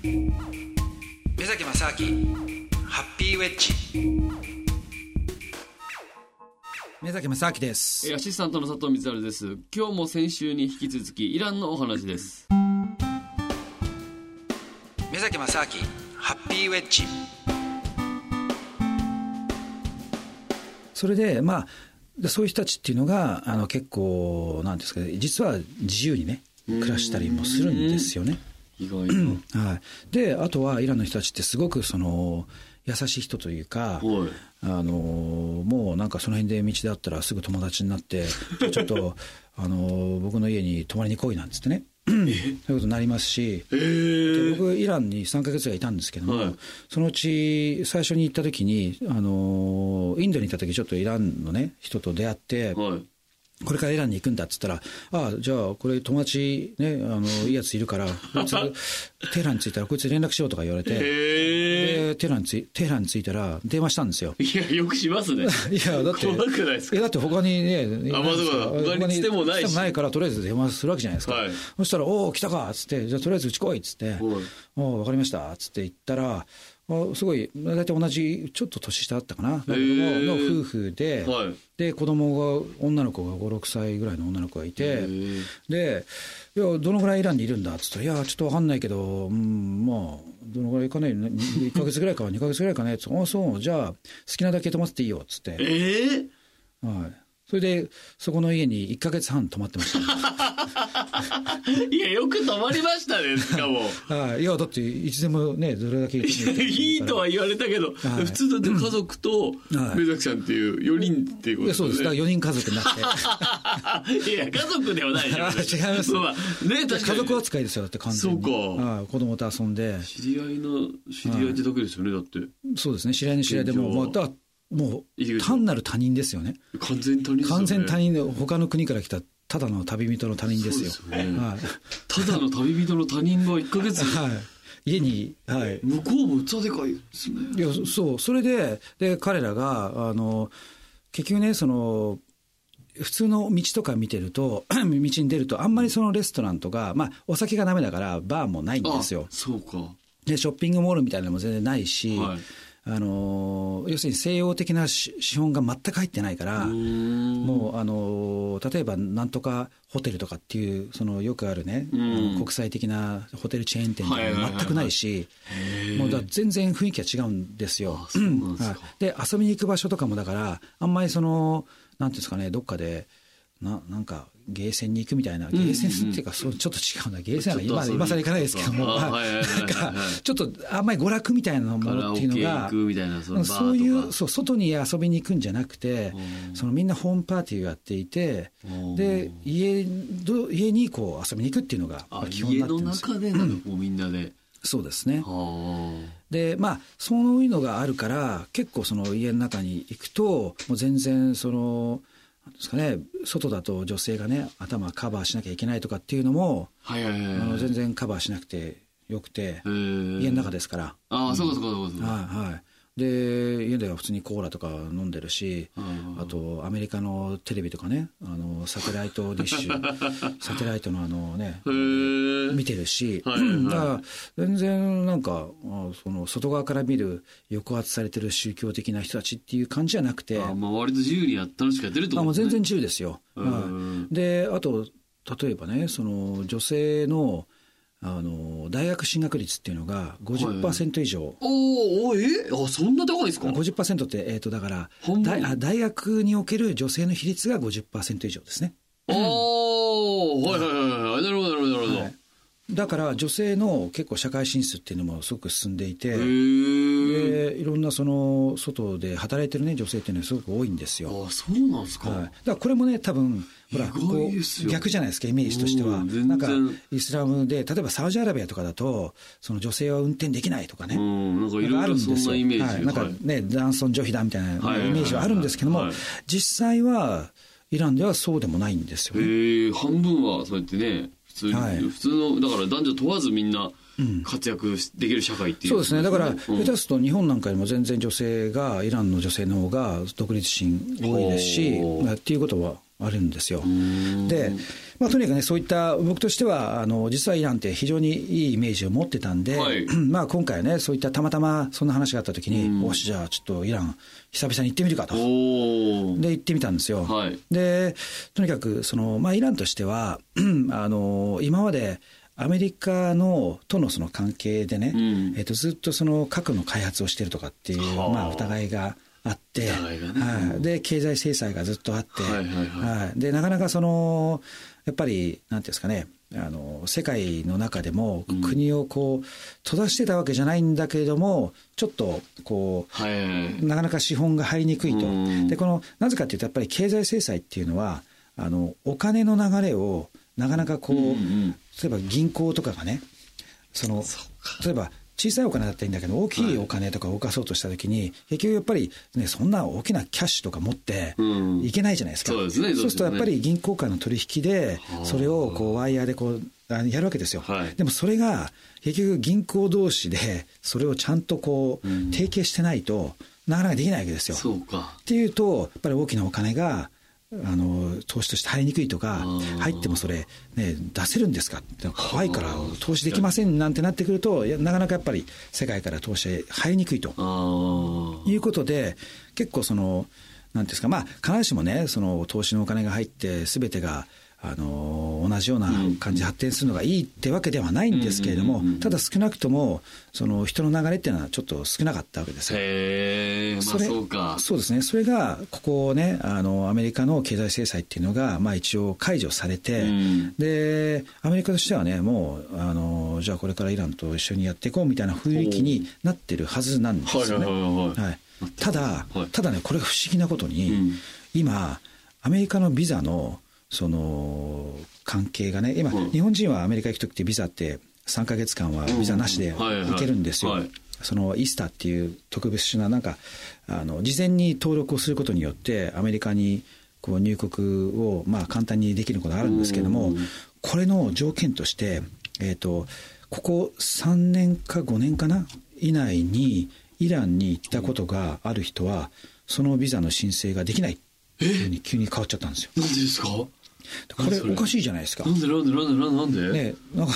目崎正明ハッピーウェッジ。目崎正明です。アシスタントの佐藤光晴です。今日も先週に引き続きイランのお話です。目崎正明ハッピーウェッジ。それでまあそういう人たちっていうのがあの結構なんですかね実は自由にね暮らしたりもするんですよね。意外な、はい、であとはイランの人たちってすごくその優しい人というか、はい。あのもうなんかその辺で道であったらすぐ友達になって ちょっとあの僕の家に泊まりに来いなんつってね。そういうことになりますし、えー、僕イランに3か月ぐらいいたんですけども、はい。そのうち最初に行った時にあのインドに行った時ちょっとイランのね人と出会って、はいこれからイランに行くんだっつったら、ああ、じゃあ、これ友達ね、あの、いいやついるから、こいつ、テヘランに着いたらこいつ連絡しようとか言われて、えで、テヘランについ、テヘランに着いたら電話したんですよ。ー、いやよくしますね。いや、だって、怖くないですか？えだって他にね、あまあそうか他につてもないし。つてもないから、とりあえず電話するわけじゃないですか。はい。そしたら、おお、来たかっつって、じゃあとりあえずうち来いっつって、はいおお、わかりましたっつって言ったら、あすごい、大体同じ、ちょっと年下だったかな、だけども、の夫婦で、はい。で、子供が、女の子が5、6歳ぐらいの女の子がいて、ー。で、いや、どのぐらいイランにいるんだっつったら、いや、ちょっとわかんないけど、うん、まあ、どのぐらいかね、1ヶ月ぐらいか、2ヶ月ぐらいかね、つ。ってあ、そう、じゃあ、好きなだけ泊まっていいよ、っつって。えー、はい。それで、そこの家に1ヶ月半泊まってました。いやよく止まりましたねしかも はい。いや、だって、いつでもね、どれだけいいいとは言われたけど、はい普通だって家族とはい目崎さんっていう4人っていうこといや、そうです。だからね4人家族になって。いや、家族ではないじゃん。あ違いますまあね、確かに。家族扱いですよ、だって完全に。そうかはい。子供と遊んで。知り合いの、知り合いってだけですよね、だって。そうですね、知り合いの知り合いでも、まあ、だもう、単なる他人ですよね。完全に他人ですよね。完全他人で、他の国から来た、ただの旅人の他人ですよ。すよねはい。ただの旅人の他人が1ヶ月、はい。家に、はい。向こうも器でかいですね。いや、そう、それで、で、彼らが、あの、結局ね、その、普通の道とか見てると、道に出ると、あんまりそのレストランとか、まあ、お酒がダメだから、バーもないんですよあ。そうか。で、ショッピングモールみたいなのも全然ないし、はいあの、要するに西洋的なし資本が全く入ってないから、うもう、あの、例えば、なんとかホテルとかっていう、その、よくあるね、国際的なホテルチェーン店とか全くないし、もうだ全然雰囲気が違うんですよ。で、遊びに行く場所とかもだから、あんまりその、なんていうんですかね、どっかで、ななんか、ゲーセンに行くみたいな、ゲーセンっていうか、そうちょっと違うな、ゲーセンは今、今更行かないですけども、なんか、ちょっとあんまり娯楽みたいなものっていうのがそういう、そう、外に遊びに行くんじゃなくてう、ん。そのみんなホームパーティーをやっていてうん、で、家ど、家にこう遊びに行くっていうのが基本に家のなってるんですよ。中でみんなで。そうですね。はで、まあ、そういうのがあるから、結構その家の中に行くと、もう全然その、ですかね、外だと女性がね、頭カバーしなきゃいけないとかっていうのも、あ。はいはいはいはい。あの全然カバーしなくてよくて、家の中ですから。ああ、そうかそうかそうかそうか。はいはい。で、家では普通にコーラとか飲んでるし、あと、アメリカのテレビとかね、あの、サテライトディッシュ、サテライトのあのね、見てるし、はいはいはい。だから全然なんか、あその外側から見る抑圧されてる宗教的な人たちっていう感じじゃなくて、あまあ割と自由にや楽しくやってるってことですね。全然自由ですよ。うん。はいで、あと、例えばね、その女性のあの大学進学率っていうのが50%以上、おーおーえあ、そんな高いですか？50%って、えー、とだから大あ大学における女性の比率が50%以上ですね。おーはいはいはいはい。なるだから女性の結構社会進出っていうのもすごく進んでいて、でいろんなその外で働いてる、ね、女性っていうのはすごく多いんですよ。あ、そうなんですか。はい、だからこれもね、多分ほら意こう逆じゃないですか、イメージとしては。なんかイスラムで、例えばサウジアラビアとかだと、その女性は運転できないとかね。うん、なんかいろいろそんるんですよ。なイメージ。はい、なんかはいね、男尊女卑だみたいなイメージはあるんですけどもはい、実際はイランではそうでもないんですよね。半分はそうやってね、普通に、はい普通の、だから男女問わずみんな活躍しできる社会っていう。そうですね。だから、うん下手すると日本なんかよりも全然女性が、イランの女性の方が独立心多いですし、っていうことはあるんですよ。で、まあ、とにかくね、そういった僕としては、あの実はイランって非常にいいイメージを持ってたんで、はい まあ今回はね、そういったたまたまそんな話があったときに、よし、じゃあちょっとイラン、久々に行ってみるかと。おお。で、行ってみたんですよ。はいで、とにかく、その、まあ、イランとしては、あの、今まで、アメリカのとのその関係でね、うんえっとずっとその核の開発をしてるとかっていう、はあまあ、疑いがあって、はい、で経済制裁がずっとあって、はいはいはい。はい。でなかなかそのやっぱりなんていうんですかね。あの世界の中でも国をこう閉ざしてたわけじゃないんだけれどもちょっとこうはい。なかなか資本が入りにくいと。うん、でこのなぜかというと、やっぱり経済制裁っていうのは、あのお金の流れをなかなかこう、うんうん例えば銀行とかがね、その例えば小さいお金だったらいいんだけど、大きいお金とか動かそうとしたときに、結局やっぱり、ね、そんな大きなキャッシュとか持ってうんいけないじゃないですか。そうですねそうするとやっぱり銀行間の取引で、それをこうワイヤーでこうあやるわけですよ。はいでもそれが結局銀行同士でそれをちゃんとこう提携してないとなかなかできないわけですよ。そうか。っていうと、やっぱり大きなお金が、あの投資として入りにくいとかー、入ってもそれ、ね、出せるんですかって怖いから投資できませんなんてなってくると、なかなかやっぱり世界から投資へ入りにくいと。いうことで、結構その、なんですか、まあ、必ずしもね、その投資のお金が入って、すべてが、あの同じような感じで発展するのがいいってわけではないんですけれども、ただ少なくとも、その人の流れっていうのはちょっと少なかったわけですよ。へえ、まあそうか。そうですね、それがここね、あのアメリカの経済制裁っていうのが、まあ、一応解除されて、うん。で、アメリカとしてはね、もうあの、じゃあこれからイランと一緒にやっていこうみたいな雰囲気になってるはずなんですよね。はいただ、はい。ただね、これが不思議なことに、うん。今、アメリカのビザのその関係がね、今、うん。日本人はアメリカ行くときってビザって3か月間はビザなしで行けるんですよ。はい。そのイースターっていう特別な、なんか、あの事前に登録をすることによって、アメリカにこう入国をまあ簡単にできることがあるんですけどもうん、これの条件として、えー、とここ3年か5年かな、以内にイランに行ったことがある人は、そのビザの申請ができないっていうふうに急に変わっちゃったんですよ。なんでですか？これおかしいじゃないですかな。んでなんでなんでなんでなんで？ね、だか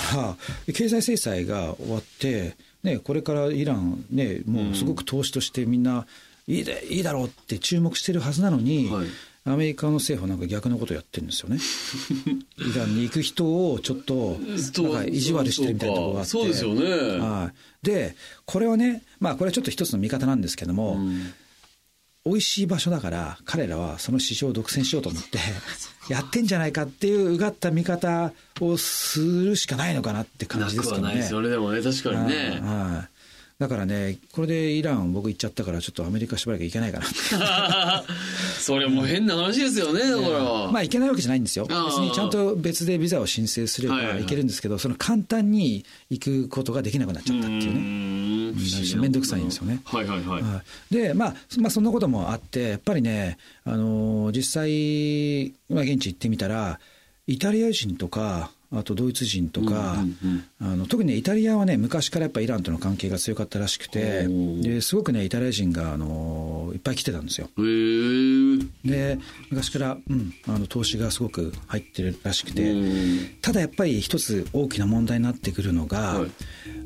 ら、経済制裁が終わって、ね、これからイラン、ね、もうすごく投資としてみんないいでいいだろうって注目してるはずなのに、はいアメリカの政府はなんか逆のことをやってるんですよね。イランに行く人をちょっとなんか意地悪してるみたいなところがあって。そうですよねはい。で、これはね、まあこれはちょっと一つの見方なんですけども、うん美味しい場所だから、彼らはその市場を独占しようと思って、やってんじゃないかっていううがった見方をするしかないのかなって感なくはじですけどね。ないですよねでもね確かにねはいはいだからね、これでイラン、僕行っちゃったから、ちょっとアメリカしばらく行けないかな。それも変な話ですよねだから。まあ行けないわけじゃないんですよ。別にちゃんと別でビザを申請すれば行けるんですけど、その簡単に行くことができなくなっちゃったっていうね。ねめん。どくさいんですよね。はいはいはい。はい。で、まあ、まあ、そんなこともあって、やっぱりね、あのー実際、まあ、現地行ってみたら、イタリア人とか、あとドイツ人とか、うんあの特にね、イタリアはね、昔からやっぱイランとの関係が強かったらしくてですごくね、イタリア人が、あのーいっぱい来てたんですよ。で、昔から、うん、あの投資がすごく入ってるらしくて、うん。ただやっぱり一つ大きな問題になってくるのが、はい。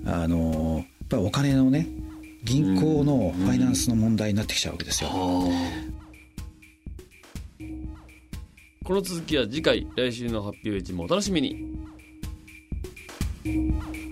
あのやっぱりお金のね銀行のファイナンスの問題になってきちゃうわけですよ。この続きは次回来週の発表時もお楽しみに Thank you.